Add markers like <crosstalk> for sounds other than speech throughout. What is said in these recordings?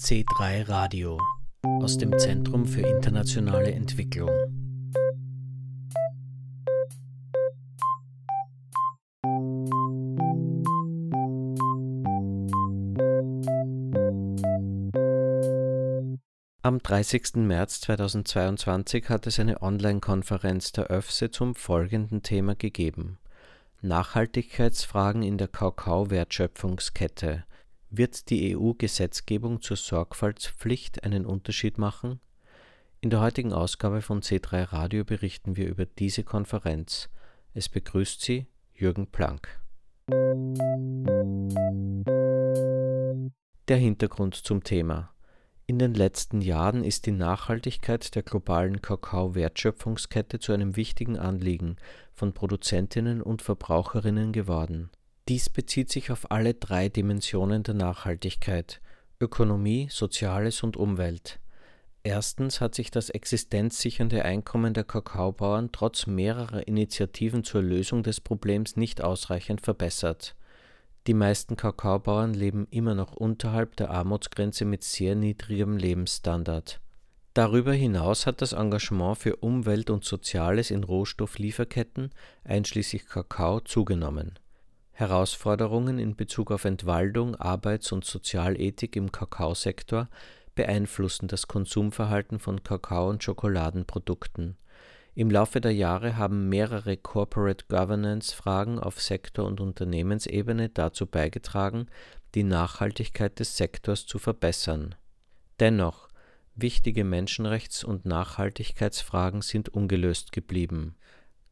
C3 Radio aus dem Zentrum für internationale Entwicklung. Am 30. März 2022 hat es eine Online-Konferenz der ÖFSE zum folgenden Thema gegeben. Nachhaltigkeitsfragen in der Kakao-Wertschöpfungskette – wird die EU-Gesetzgebung zur Sorgfaltspflicht einen Unterschied machen? In der heutigen Ausgabe von C3 Radio berichten wir über diese Konferenz. Es begrüßt Sie Jürgen Planck. Der Hintergrund zum Thema. In den letzten Jahren ist die Nachhaltigkeit der globalen Kakao-Wertschöpfungskette zu einem wichtigen Anliegen von Produzentinnen und Verbraucherinnen geworden. Dies bezieht sich auf alle drei Dimensionen der Nachhaltigkeit Ökonomie, Soziales und Umwelt. Erstens hat sich das existenzsichernde Einkommen der Kakaobauern trotz mehrerer Initiativen zur Lösung des Problems nicht ausreichend verbessert. Die meisten Kakaobauern leben immer noch unterhalb der Armutsgrenze mit sehr niedrigem Lebensstandard. Darüber hinaus hat das Engagement für Umwelt und Soziales in Rohstofflieferketten, einschließlich Kakao, zugenommen Herausforderungen in Bezug auf Entwaldung, Arbeits und Sozialethik im Kakaosektor beeinflussen das Konsumverhalten von Kakao und Schokoladenprodukten. Im Laufe der Jahre haben mehrere Corporate Governance-Fragen auf Sektor und Unternehmensebene dazu beigetragen, die Nachhaltigkeit des Sektors zu verbessern. Dennoch, wichtige Menschenrechts und Nachhaltigkeitsfragen sind ungelöst geblieben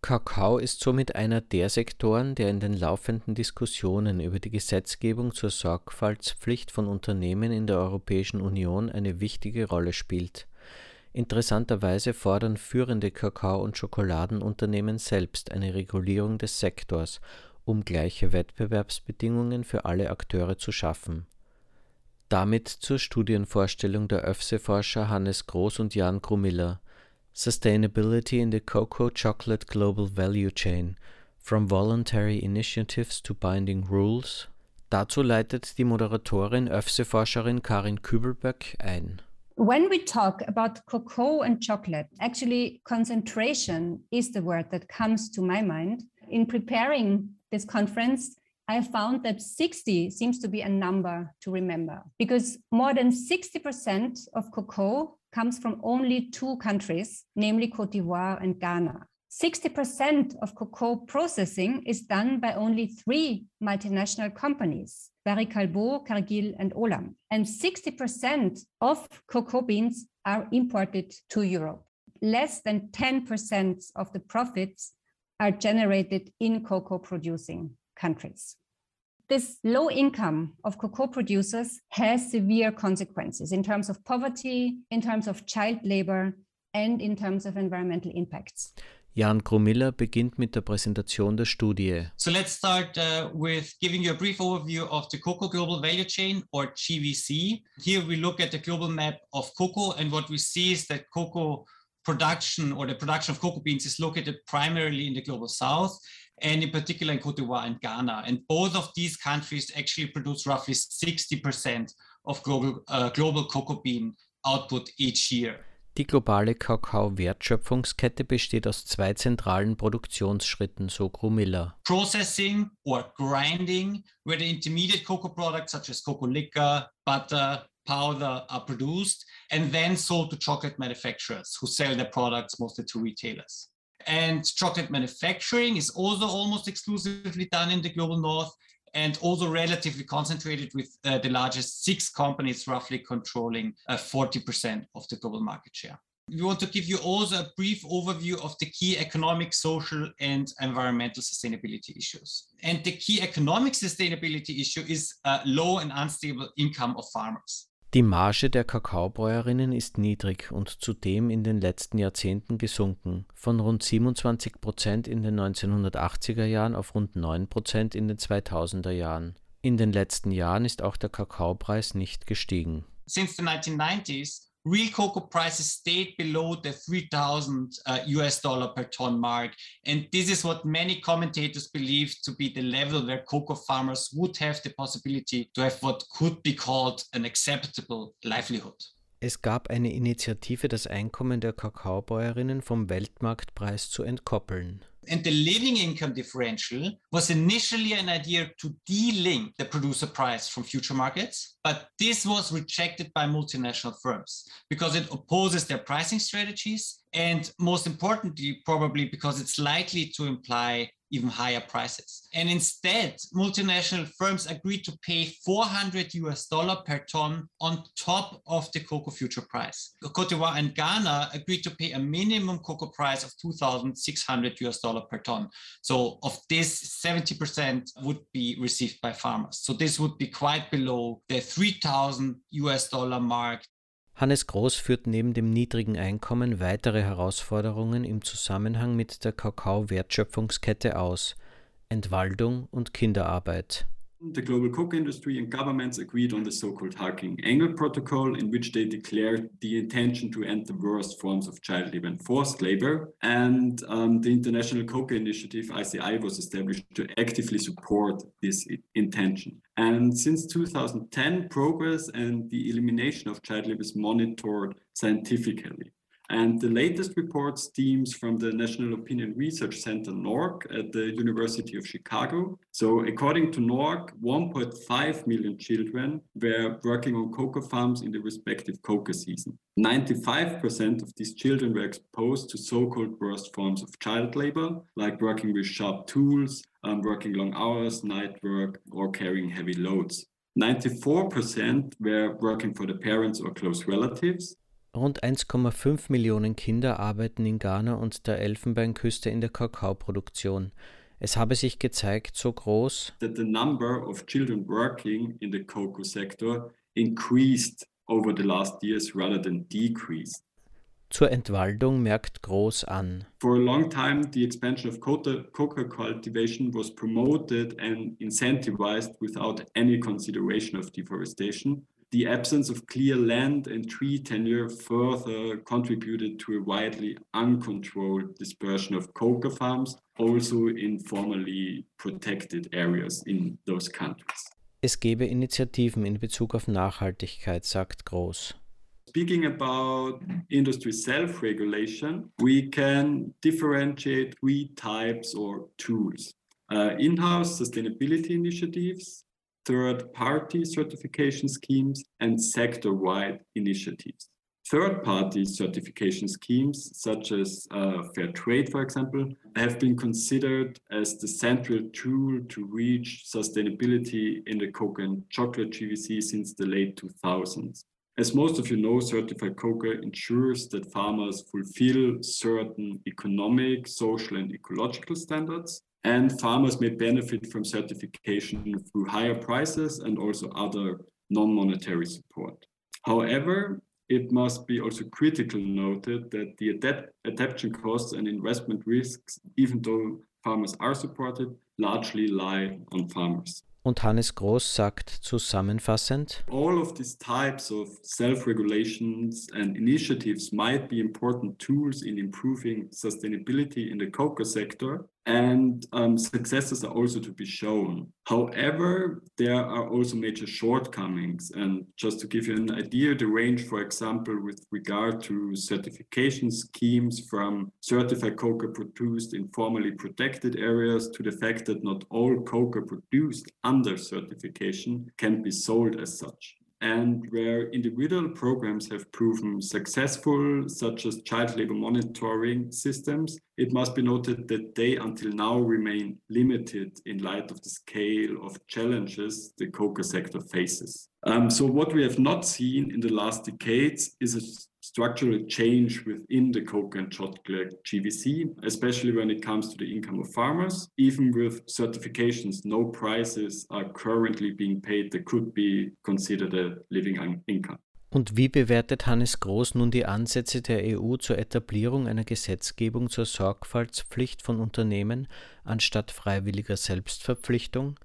Kakao ist somit einer der Sektoren, der in den laufenden Diskussionen über die Gesetzgebung zur Sorgfaltspflicht von Unternehmen in der Europäischen Union eine wichtige Rolle spielt. Interessanterweise fordern führende Kakao und Schokoladenunternehmen selbst eine Regulierung des Sektors, um gleiche Wettbewerbsbedingungen für alle Akteure zu schaffen. Damit zur Studienvorstellung der ÖFSE-Forscher Hannes Groß und Jan Grumiller Sustainability in the Cocoa Chocolate Global Value Chain From Voluntary Initiatives to Binding Rules. Dazu leitet die Moderatorin ÖFSE-Forscherin Karin Kübelböck ein. When we talk about cocoa and chocolate, actually concentration is the word that comes to my mind. In preparing this conference, I found that 60 seems to be a number to remember because more than 60% of cocoa comes from only two countries, namely Cote d'Ivoire and Ghana. 60% of cocoa processing is done by only three multinational companies, Barry Callebaut, Cargill, and Olam. And 60% of cocoa beans are imported to Europe. Less than 10% of the profits are generated in cocoa producing countries this low income of cocoa producers has severe consequences in terms of poverty, in terms of child labor and in terms of environmental impacts. Jan Grumiller beginnt mit der Präsentation der Studie. So let's start uh, with giving you a brief overview of the cocoa global value chain or GVC. Here we look at the global map of cocoa and what we see is that cocoa production or the production of cocoa beans is located primarily in the global south and in particular in Cote d'Ivoire and Ghana. And both of these countries actually produce roughly 60% of global, uh, global cocoa bean output each year. Die globale Kakao-Wertschöpfungskette besteht aus zwei zentralen Produktionsschritten, so Grumiller. Processing or grinding, where the intermediate cocoa products such as cocoa liquor, butter, powder are produced and then sold to chocolate manufacturers who sell their products mostly to retailers. And chocolate manufacturing is also almost exclusively done in the global north and also relatively concentrated with uh, the largest six companies roughly controlling uh, 40% of the global market share. We want to give you also a brief overview of the key economic, social, and environmental sustainability issues. And the key economic sustainability issue is uh, low and unstable income of farmers. Die Marge der Kakaobäuerinnen ist niedrig und zudem in den letzten Jahrzehnten gesunken, von rund 27 Prozent in den 1980er Jahren auf rund 9 Prozent in den 2000er Jahren. In den letzten Jahren ist auch der Kakaopreis nicht gestiegen. Since the 1990s, real cocoa prices stayed below the 3,000 uh, US dollar per ton mark. And this is what many commentators believe to be the level where cocoa farmers would have the possibility to have what could be called an acceptable livelihood. Es gab eine Initiative, das Einkommen der Kakaobäuerinnen vom Weltmarktpreis zu entkoppeln. And the living income differential was initially an idea to de-link the producer price from future markets, but this was rejected by multinational firms because it opposes their pricing strategies and most importantly, probably because it's likely to imply even higher prices. And instead, multinational firms agreed to pay 400 US dollar per ton on top of the cocoa future price. Cote d'Ivoire and Ghana agreed to pay a minimum cocoa price of 2,600 US dollar per ton. So of this, 70% would be received by farmers. So this would be quite below the 3,000 US dollar mark Hannes Groß führt neben dem niedrigen Einkommen weitere Herausforderungen im Zusammenhang mit der Kakao-Wertschöpfungskette aus: Entwaldung und Kinderarbeit. The global cocoa industry and governments agreed on the so-called Harkin-Engel Protocol, in which they declared the intention to end the worst forms of child labor and forced labor. And um, the International Cocoa Initiative, ICI, was established to actively support this intention. And since 2010, progress and the elimination of child labor is monitored scientifically. And the latest report stems from the National Opinion Research Center, NORC, at the University of Chicago. So according to NORC, 1.5 million children were working on cocoa farms in the respective cocoa season. 95% of these children were exposed to so-called worst forms of child labor, like working with sharp tools, um, working long hours, night work, or carrying heavy loads. 94% were working for the parents or close relatives, Rund 1,5 Millionen Kinder arbeiten in Ghana und der Elfenbeinküste in der Kakaoproduktion. Es habe sich gezeigt, so groß, that the number of children working in the cocoa sector increased over the last years rather than decreased. Zur Entwaldung merkt Groß an. For a long time, the expansion of cocoa, cocoa cultivation was promoted and incentivized without any consideration of deforestation. The absence of clear land and tree tenure further contributed to a widely uncontrolled dispersion of coca farms, also in formerly protected areas in those countries. Es gebe Initiativen in Bezug auf Nachhaltigkeit, sagt Grohs. Speaking about industry self-regulation, we can differentiate three types or tools. Uh, in-house sustainability initiatives, third-party certification schemes, and sector-wide initiatives. Third-party certification schemes, such as uh, Fair Trade, for example, have been considered as the central tool to reach sustainability in the cocoa and chocolate GVC since the late 2000s. As most of you know, certified cocoa ensures that farmers fulfill certain economic, social, and ecological standards and farmers may benefit from certification through higher prices and also other non-monetary support. However, it must be also critically noted that the adapt adaptation costs and investment risks, even though farmers are supported, largely lie on farmers. Und Hannes Grohs sagt zusammenfassend: All of these types of self-regulations and initiatives might be important tools in improving sustainability in the cocoa sector, and um, successes are also to be shown. However, there are also major shortcomings. And just to give you an idea, the range, for example, with regard to certification schemes from certified cocoa produced in formally protected areas to the fact that not all cocoa produced under certification can be sold as such and where individual programs have proven successful, such as child labor monitoring systems, it must be noted that they until now remain limited in light of the scale of challenges the cocoa sector faces. Um, so what we have not seen in the last decades is a structural change within the cocoa and chocolate GVC, especially when it comes to the income of farmers. Even with certifications, no prices are currently being paid that could be considered a living income. Und wie bewertet Hannes Groß nun die Ansätze der EU zur Etablierung einer Gesetzgebung zur Sorgfaltspflicht von Unternehmen anstatt freiwilliger Selbstverpflichtung?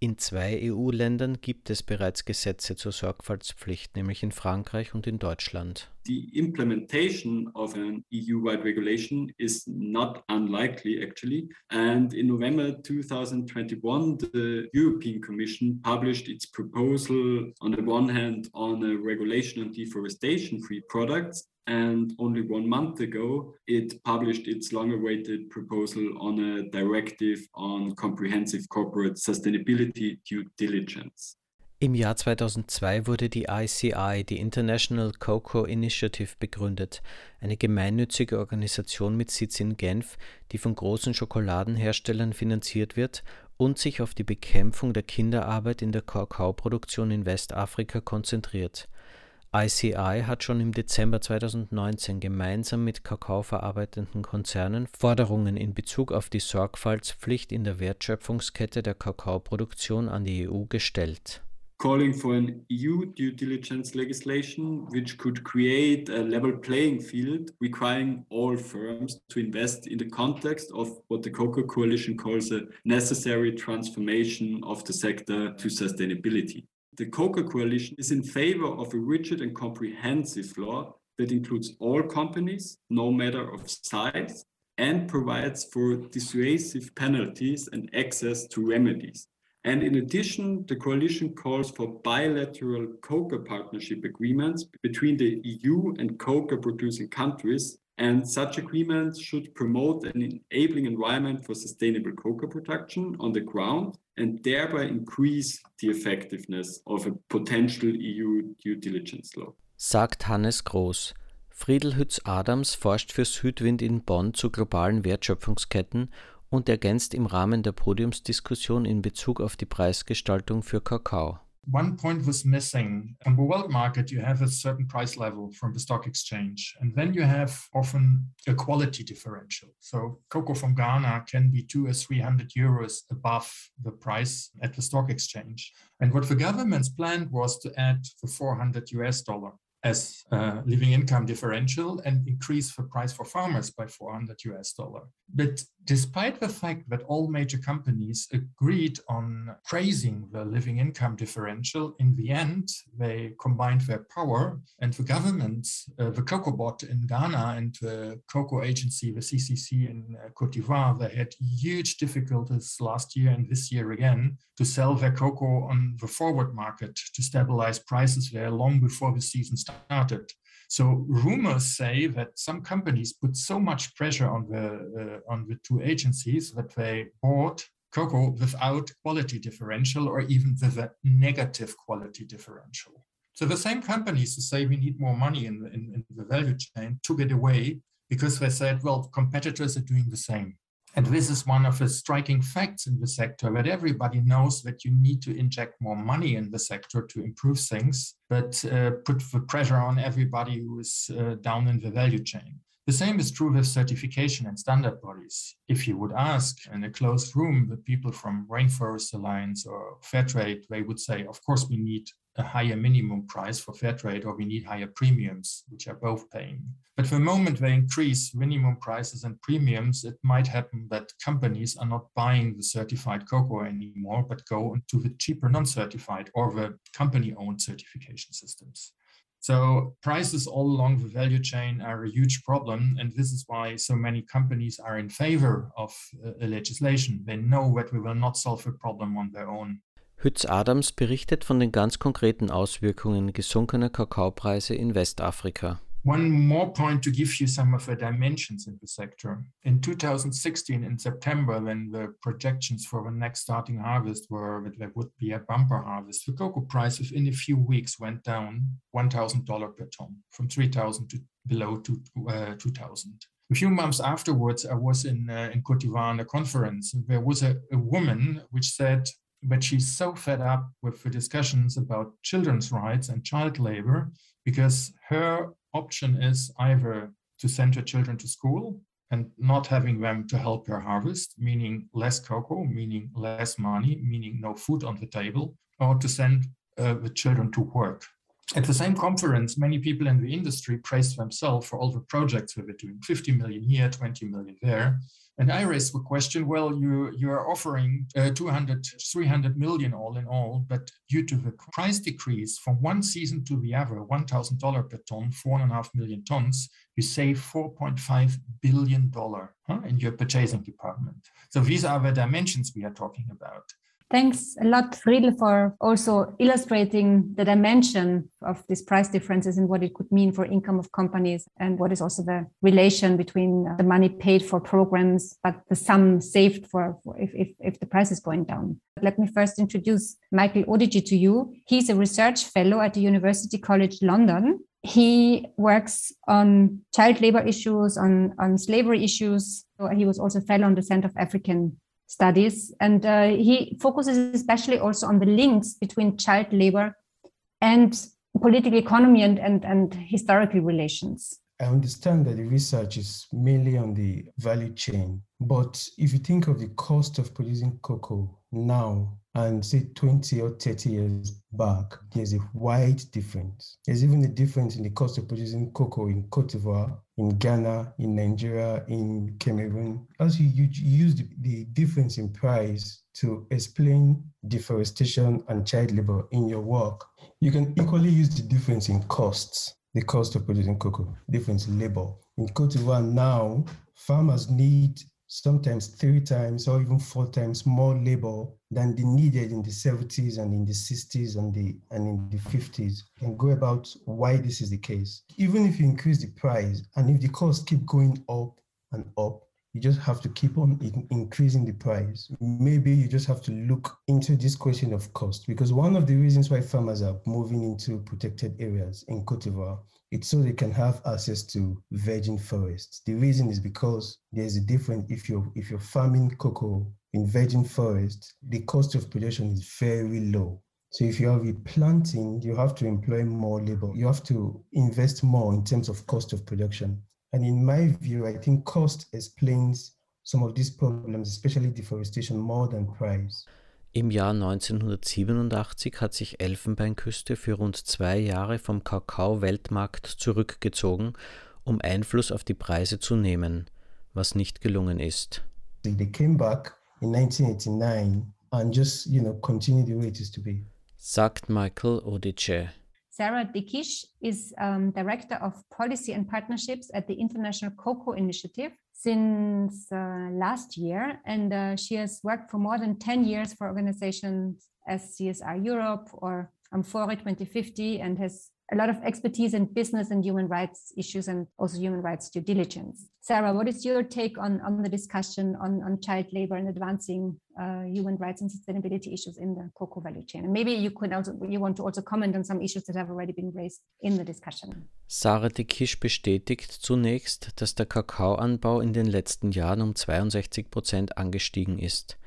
In zwei EU-Ländern gibt es bereits Gesetze zur Sorgfaltspflicht, nämlich in Frankreich und in Deutschland. The implementation of an EU-wide regulation is not unlikely, actually. And in November 2021, the European Commission published its proposal, on the one hand, on a regulation on deforestation-free products, and only one month ago, it published its long awaited proposal on a directive on comprehensive corporate sustainability due diligence. Im Jahr 2002 wurde die ICI, die International Cocoa Initiative, begründet, eine gemeinnützige Organisation mit Sitz in Genf, die von großen Schokoladenherstellern finanziert wird und sich auf die Bekämpfung der Kinderarbeit in der Kakaoproduktion in Westafrika konzentriert. ICI hat schon im Dezember 2019 gemeinsam mit kakaoverarbeitenden Konzernen Forderungen in Bezug auf die Sorgfaltspflicht in der Wertschöpfungskette der Kakaoproduktion an die EU gestellt. Calling for an EU due diligence legislation which could create a level playing field requiring all firms to invest in the context of what the Cocoa Coalition calls a necessary transformation of the sector to sustainability. The Cocoa Coalition is in favor of a rigid and comprehensive law that includes all companies, no matter of size, and provides for dissuasive penalties and access to remedies. And in addition, the coalition calls for bilateral coca partnership agreements between the EU and coca producing countries. And such agreements should promote an enabling environment for sustainable coca production on the ground and thereby increase the effectiveness of a potential EU due diligence law. Sagt Hannes Grohs. Friedel Hütz-Adams forscht für Südwind in Bonn zu globalen Wertschöpfungsketten und ergänzt im Rahmen der Podiumsdiskussion in Bezug auf die Preisgestaltung für Kakao. one point was missing. On the world market, you have a certain price level from the stock exchange, and then you have often a quality differential. So cocoa from Ghana can be two or three hundred euros above the price at the stock exchange. And what the government's planned was to add the 400 US dollar as a living income differential and increase the price for farmers by 400 US dollar. But despite the fact that all major companies agreed on praising the living income differential, in the end, they combined their power and the government, uh, the Cocoa Board in Ghana and the Cocoa Agency, the CCC in uh, Cote d'Ivoire, they had huge difficulties last year and this year again to sell their cocoa on the forward market to stabilize prices there long before the season started. So rumors say that some companies put so much pressure on the uh, on the two agencies that they bought cocoa without quality differential or even with a negative quality differential. So the same companies who say we need more money in in, in the value chain took it away because they said, well, competitors are doing the same. And this is one of the striking facts in the sector that everybody knows that you need to inject more money in the sector to improve things, but uh, put the pressure on everybody who is uh, down in the value chain. The same is true with certification and standard bodies. If you would ask in a closed room the people from Rainforest Alliance or Fairtrade, they would say, of course, we need a higher minimum price for fair trade or we need higher premiums, which are both paying. But the moment they increase minimum prices and premiums, it might happen that companies are not buying the certified cocoa anymore, but go into the cheaper non-certified or the company-owned certification systems. So prices all along the value chain are a huge problem. And this is why so many companies are in favor of uh, legislation. They know that we will not solve the problem on their own. Hütz-Adams berichtet von den ganz konkreten Auswirkungen gesunkener Kakaopreise in Westafrika. One more point to give you some of the dimensions in the sector. In 2016, in September, when the projections for the next starting harvest were that there would be a bumper harvest, the cocoa price within a few weeks went down $1,000 per ton from 3,000 to below to, uh, 2,000. A few months afterwards, I was in, uh, in Cote d'Ivoire on a conference. And there was a, a woman which said, but she's so fed up with the discussions about children's rights and child labor because her option is either to send her children to school and not having them to help her harvest, meaning less cocoa, meaning less money, meaning no food on the table, or to send uh, the children to work. At the same conference, many people in the industry praised themselves for all the projects they were doing 50 million here, 20 million there. And I raised the question, well, you, you are offering uh, 200, 300 million all in all, but due to the price decrease from one season to the other, $1,000 per ton, four and a half million tons, you save $4.5 billion huh, in your purchasing department. So these are the dimensions we are talking about. Thanks a lot, Friedel, for also illustrating the dimension of these price differences and what it could mean for income of companies and what is also the relation between uh, the money paid for programs, but the sum saved for, for if, if, if the price is going down. Let me first introduce Michael Odijie to you. He's a research fellow at the University College London. He works on child labor issues, on, on slavery issues. He was also fellow on the Center of African studies. And uh, he focuses especially also on the links between child labor and political economy and, and, and historical relations. I understand that the research is mainly on the value chain, but if you think of the cost of producing cocoa now and say 20 or 30 years back, there's a wide difference. There's even a difference in the cost of producing cocoa in Cote d'Ivoire, in Ghana, in Nigeria, in Cameroon. As you, use the, the difference in price to explain deforestation and child labor in your work, you can equally use the difference in costs, the cost of producing cocoa, difference in labor. In Cote d'Ivoire now, farmers need sometimes three times or even four times more labor than they needed in the 70s and in the 60s and the and in the 50s and go about why this is the case. Even if you increase the price and if the costs keep going up and up you just have to keep on in- increasing the price. Maybe you just have to look into this question of cost because one of the reasons why farmers are moving into protected areas in Cote d'Ivoire it's so they can have access to virgin forests. The reason is because there's a difference if you're if you're farming cocoa in virgin forest, the cost of production is very low. So if you are replanting, you have to employ more labor. You have to invest more in terms of cost of production. And in my view, I think cost explains some of these problems, especially deforestation, more than price. Im Jahr 1987 hat sich Elfenbeinküste für rund zwei Jahre vom Kakao-Weltmarkt zurückgezogen, um Einfluss auf die Preise zu nehmen, was nicht gelungen ist. They came back in 1989 and just, you know, continue the way it is to be. Sagt Michael Odice. Sarah Dikish is um, Director of Policy and Partnerships at the International Cocoa Initiative since uh, last year. And uh, she has worked for more than 10 years for organizations as CSR Europe or Amfori 2050 and has a lot of expertise in business and human rights issues and also human rights due diligence. Sarah, what is your take on, on the discussion on, on child labor and advancing uh, human rights and sustainability issues in the cocoa value chain? And maybe you could also you want to also comment on some issues that have already been raised in the discussion. Sarah de Kisch bestätigt zunächst, dass der Kakaoanbau in den letzten Jahren um 62 Prozent angestiegen ist.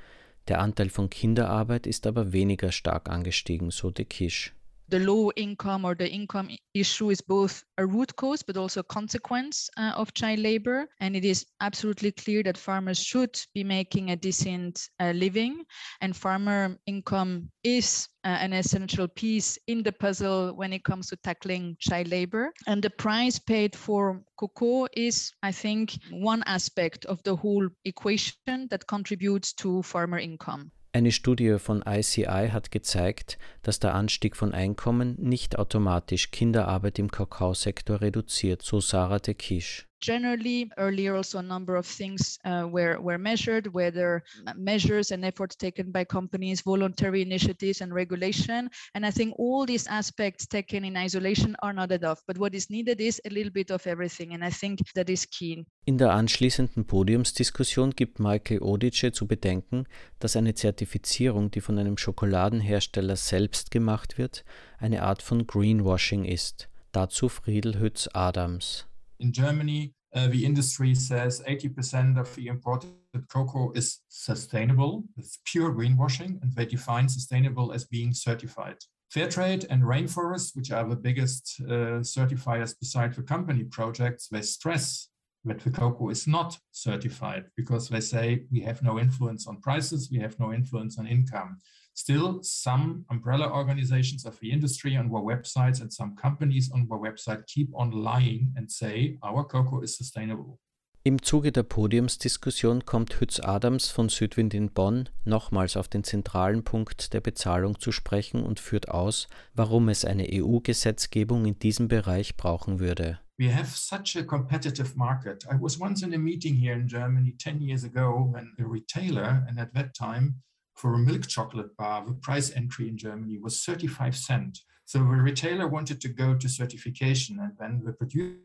Der Anteil von Kinderarbeit ist aber weniger stark angestiegen, so de Kisch. The low income or the income issue is both a root cause but also a consequence uh, of child labor. And it is absolutely clear that farmers should be making a decent uh, living. And farmer income is uh, an essential piece in the puzzle when it comes to tackling child labor. And the price paid for cocoa is i think one aspect of the whole equation that contributes to farmer income Eine Studie von ICI hat gezeigt, dass der Anstieg von Einkommen nicht automatisch Kinderarbeit im Kakaosektor reduziert, so Sarah de Kisch. Generally earlier also a number of things uh, were, were measured whether measures and efforts taken by companies voluntary initiatives and regulation and i think all these aspects taken in isolation are not enough but what is needed is a little bit of everything and i think that is key in der anschließenden Podiumsdiskussion gibt Michael Odijie zu bedenken, dass eine Zertifizierung, die von einem Schokoladenhersteller selbst gemacht wird, eine Art von Greenwashing ist. Dazu Friedel Hütz Adams. In Germany, uh, the industry says 80% of the imported cocoa is sustainable. It's pure greenwashing, and they define sustainable as being certified. Fairtrade and Rainforest, which are the biggest uh, certifiers beside the company projects, they stress that the cocoa is not certified because they say we have no influence on prices, we have no influence on income. Still, some umbrella organizations of the industry on their websites and some companies on their website keep on lying and say our cocoa is sustainable. Im Zuge der Podiumsdiskussion kommt Hütz Adams von Südwind in Bonn nochmals auf den zentralen Punkt der Bezahlung zu sprechen und führt aus, warum es eine EU-Gesetzgebung in diesem Bereich brauchen würde. We have such a competitive market. I was once in a meeting here in Germany 10 years ago when a retailer, and at that time for a milk chocolate bar, the price entry in Germany was 35 cents. So the retailer wanted to go to certification, and then the producer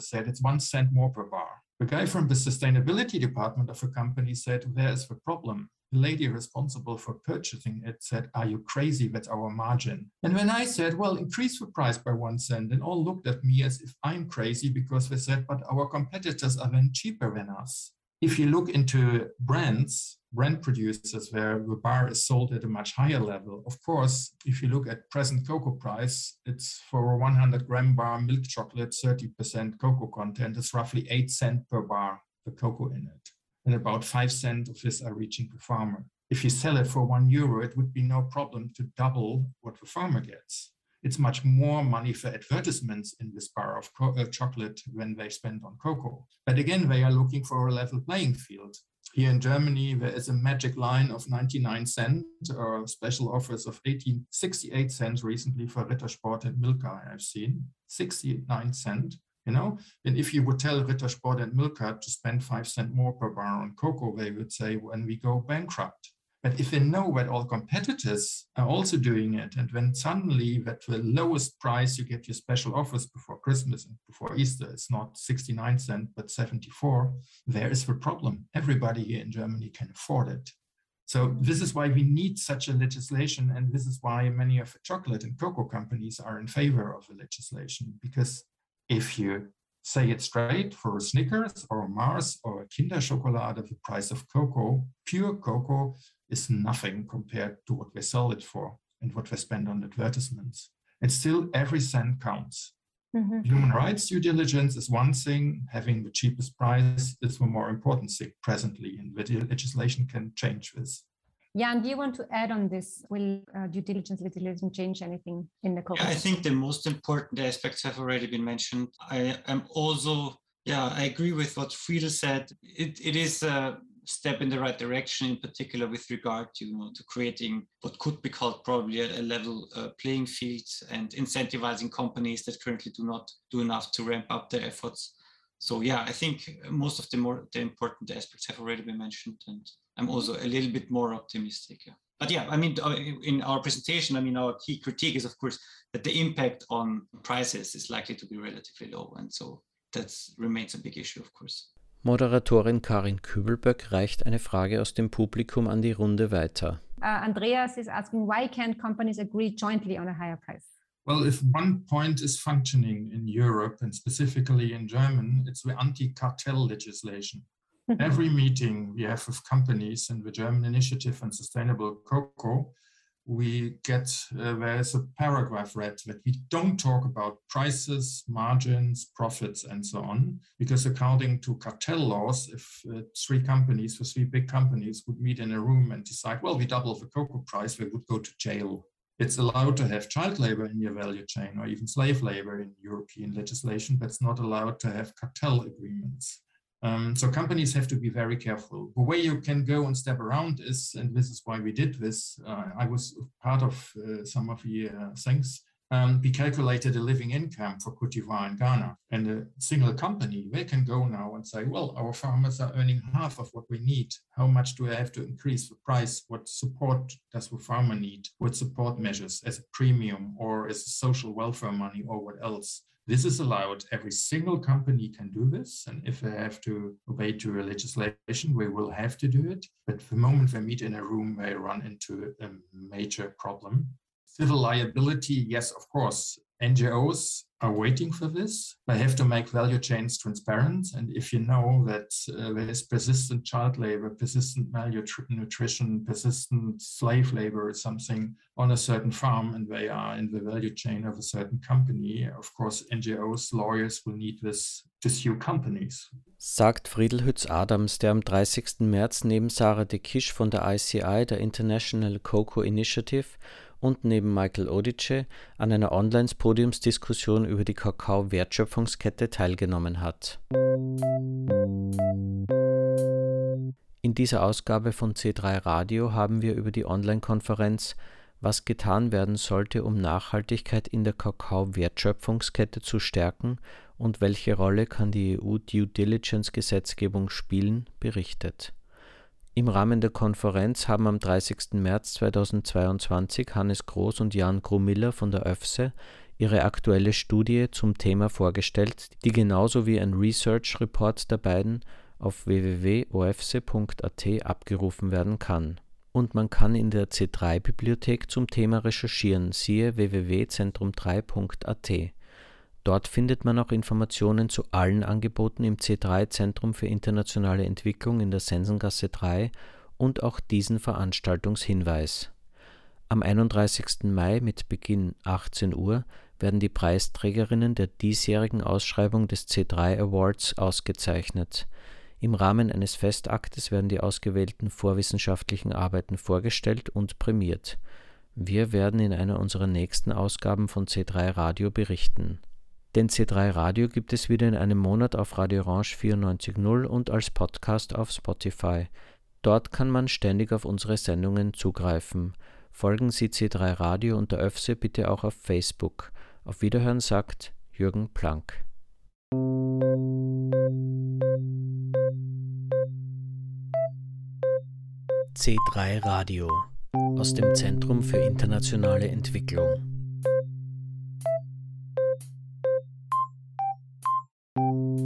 said it's one cent more per bar. The guy from the sustainability department of a company said, There's the problem. The lady responsible for purchasing it said, Are you crazy? That's our margin. And when I said, Well, increase the price by one cent, and all looked at me as if I'm crazy because they said, But our competitors are then cheaper than us. If you look into brands, brand producers where the bar is sold at a much higher level. Of course, if you look at present cocoa price, it's for a 100 gram bar milk chocolate, 30% cocoa content is roughly 8 cent per bar, the cocoa in it. And about 5 cents of this are reaching the farmer. If you sell it for 1 euro, it would be no problem to double what the farmer gets. It's much more money for advertisements in this bar of uh, chocolate than they spend on cocoa. But again, they are looking for a level playing field. Here in Germany, there is a magic line of 99 cents or special offers of 18, 68 cents recently for Ritter Sport and Milka, I've seen 69 cents. You know, and if you would tell Ritter Sport and Milka to spend five cents more per bar on cocoa, they would say, when we go bankrupt. But if they know that all competitors are also doing it, and when suddenly that the lowest price you get your special offers before Christmas and before Easter, it's not 69 cents, but 74, there is the problem. Everybody here in Germany can afford it. So this is why we need such a legislation, and this is why many of the chocolate and cocoa companies are in favor of the legislation. Because if you say it straight for Snickers or Mars or Kinder Schokolade, the price of cocoa, pure cocoa, is nothing compared to what they sell it for and what they spend on advertisements. And still, every cent counts. Mm-hmm. Human rights due diligence is one thing, having the cheapest price is the more important thing presently, and the legislation can change this. Yeah, and do you want to add on this? Will uh, due diligence legislation change anything in the code? Yeah, I think the most important aspects have already been mentioned. I am also, yeah, I agree with what Friedel said. It, it is a step in the right direction, in particular with regard to, you know, to creating what could be called probably a, a level uh, playing field and incentivizing companies that currently do not do enough to ramp up their efforts. So yeah, I think most of the more the important aspects have already been mentioned, and I'm also a little bit more optimistic. Yeah. But yeah, I mean, uh, in our presentation, I mean, our key critique is, of course, that the impact on prices is likely to be relatively low, and so that remains a big issue, of course. Moderatorin Karin Kübelböck reicht eine Frage aus dem Publikum an die Runde weiter. Uh, Andreas is asking, why can't companies agree jointly on a higher price? Well, if one point is functioning in Europe and specifically in German, it's the anti-cartel legislation. <laughs> Every meeting we have with companies in the German Initiative on Sustainable Cocoa, we get uh, there's a paragraph read that we don't talk about prices, margins, profits, and so on, because according to cartel laws, if uh, three companies, for three big companies, would meet in a room and decide, well, we double the cocoa price, they would go to jail. It's allowed to have child labor in your value chain or even slave labor in European legislation, but it's not allowed to have cartel agreements. Um, so companies have to be very careful. The way you can go and step around is, and this is why we did this. Uh, I was part of uh, some of the uh, things. Um, we calculated a living income for d'Ivoire and Ghana. And a single company, they can go now and say, well, our farmers are earning half of what we need. How much do I have to increase the price? What support does the farmer need? What support measures as a premium or as social welfare money or what else? This is allowed. Every single company can do this. And if they have to obey to a legislation, we will have to do it. But the moment they meet in a room, they run into a major problem. Civil liability, yes, of course. NGOs are waiting for this. They have to make value chains transparent. And if you know that uh, there is persistent child labor, persistent malnutrition, persistent slave labor or something on a certain farm, and they are in the value chain of a certain company, of course, NGOs, lawyers will need this to sue companies. Sagt Friedel Hütz-Adams, der am 30. März neben Sarah Dekkiche von der ICI, der International Cocoa Initiative, und neben Michael Odice an einer Online-Podiumsdiskussion über die Kakao-Wertschöpfungskette teilgenommen hat. In dieser Ausgabe von C3 Radio haben wir über die Online-Konferenz Was getan werden sollte, um Nachhaltigkeit in der Kakao-Wertschöpfungskette zu stärken und welche Rolle kann die EU-Due Diligence-Gesetzgebung spielen, berichtet. Im Rahmen der Konferenz haben am 30. März 2022 Hannes Groß und Jan Grumiller von der ÖFSE ihre aktuelle Studie zum Thema vorgestellt, die genauso wie ein Research Report der beiden auf www.ofse.at abgerufen werden kann. Und man kann in der C3-Bibliothek zum Thema recherchieren, siehe www.zentrum3.at. Dort findet man auch Informationen zu allen Angeboten im C3 Zentrum für internationale Entwicklung in der Sensengasse 3 und auch diesen Veranstaltungshinweis. Am 31. Mai mit Beginn 18 Uhr werden die Preisträgerinnen der diesjährigen Ausschreibung des C3 Awards ausgezeichnet. Im Rahmen eines Festaktes werden die ausgewählten vorwissenschaftlichen Arbeiten vorgestellt und prämiert. Wir werden in einer unserer nächsten Ausgaben von C3 Radio berichten. Den C3 Radio gibt es wieder in einem Monat auf Radio Orange 94.0 und als Podcast auf Spotify. Dort kann man ständig auf unsere Sendungen zugreifen. Folgen Sie C3 Radio und der ÖFSE bitte auch auf Facebook. Auf Wiederhören sagt Jürgen Planck. C3 Radio aus dem Zentrum für internationale Entwicklung.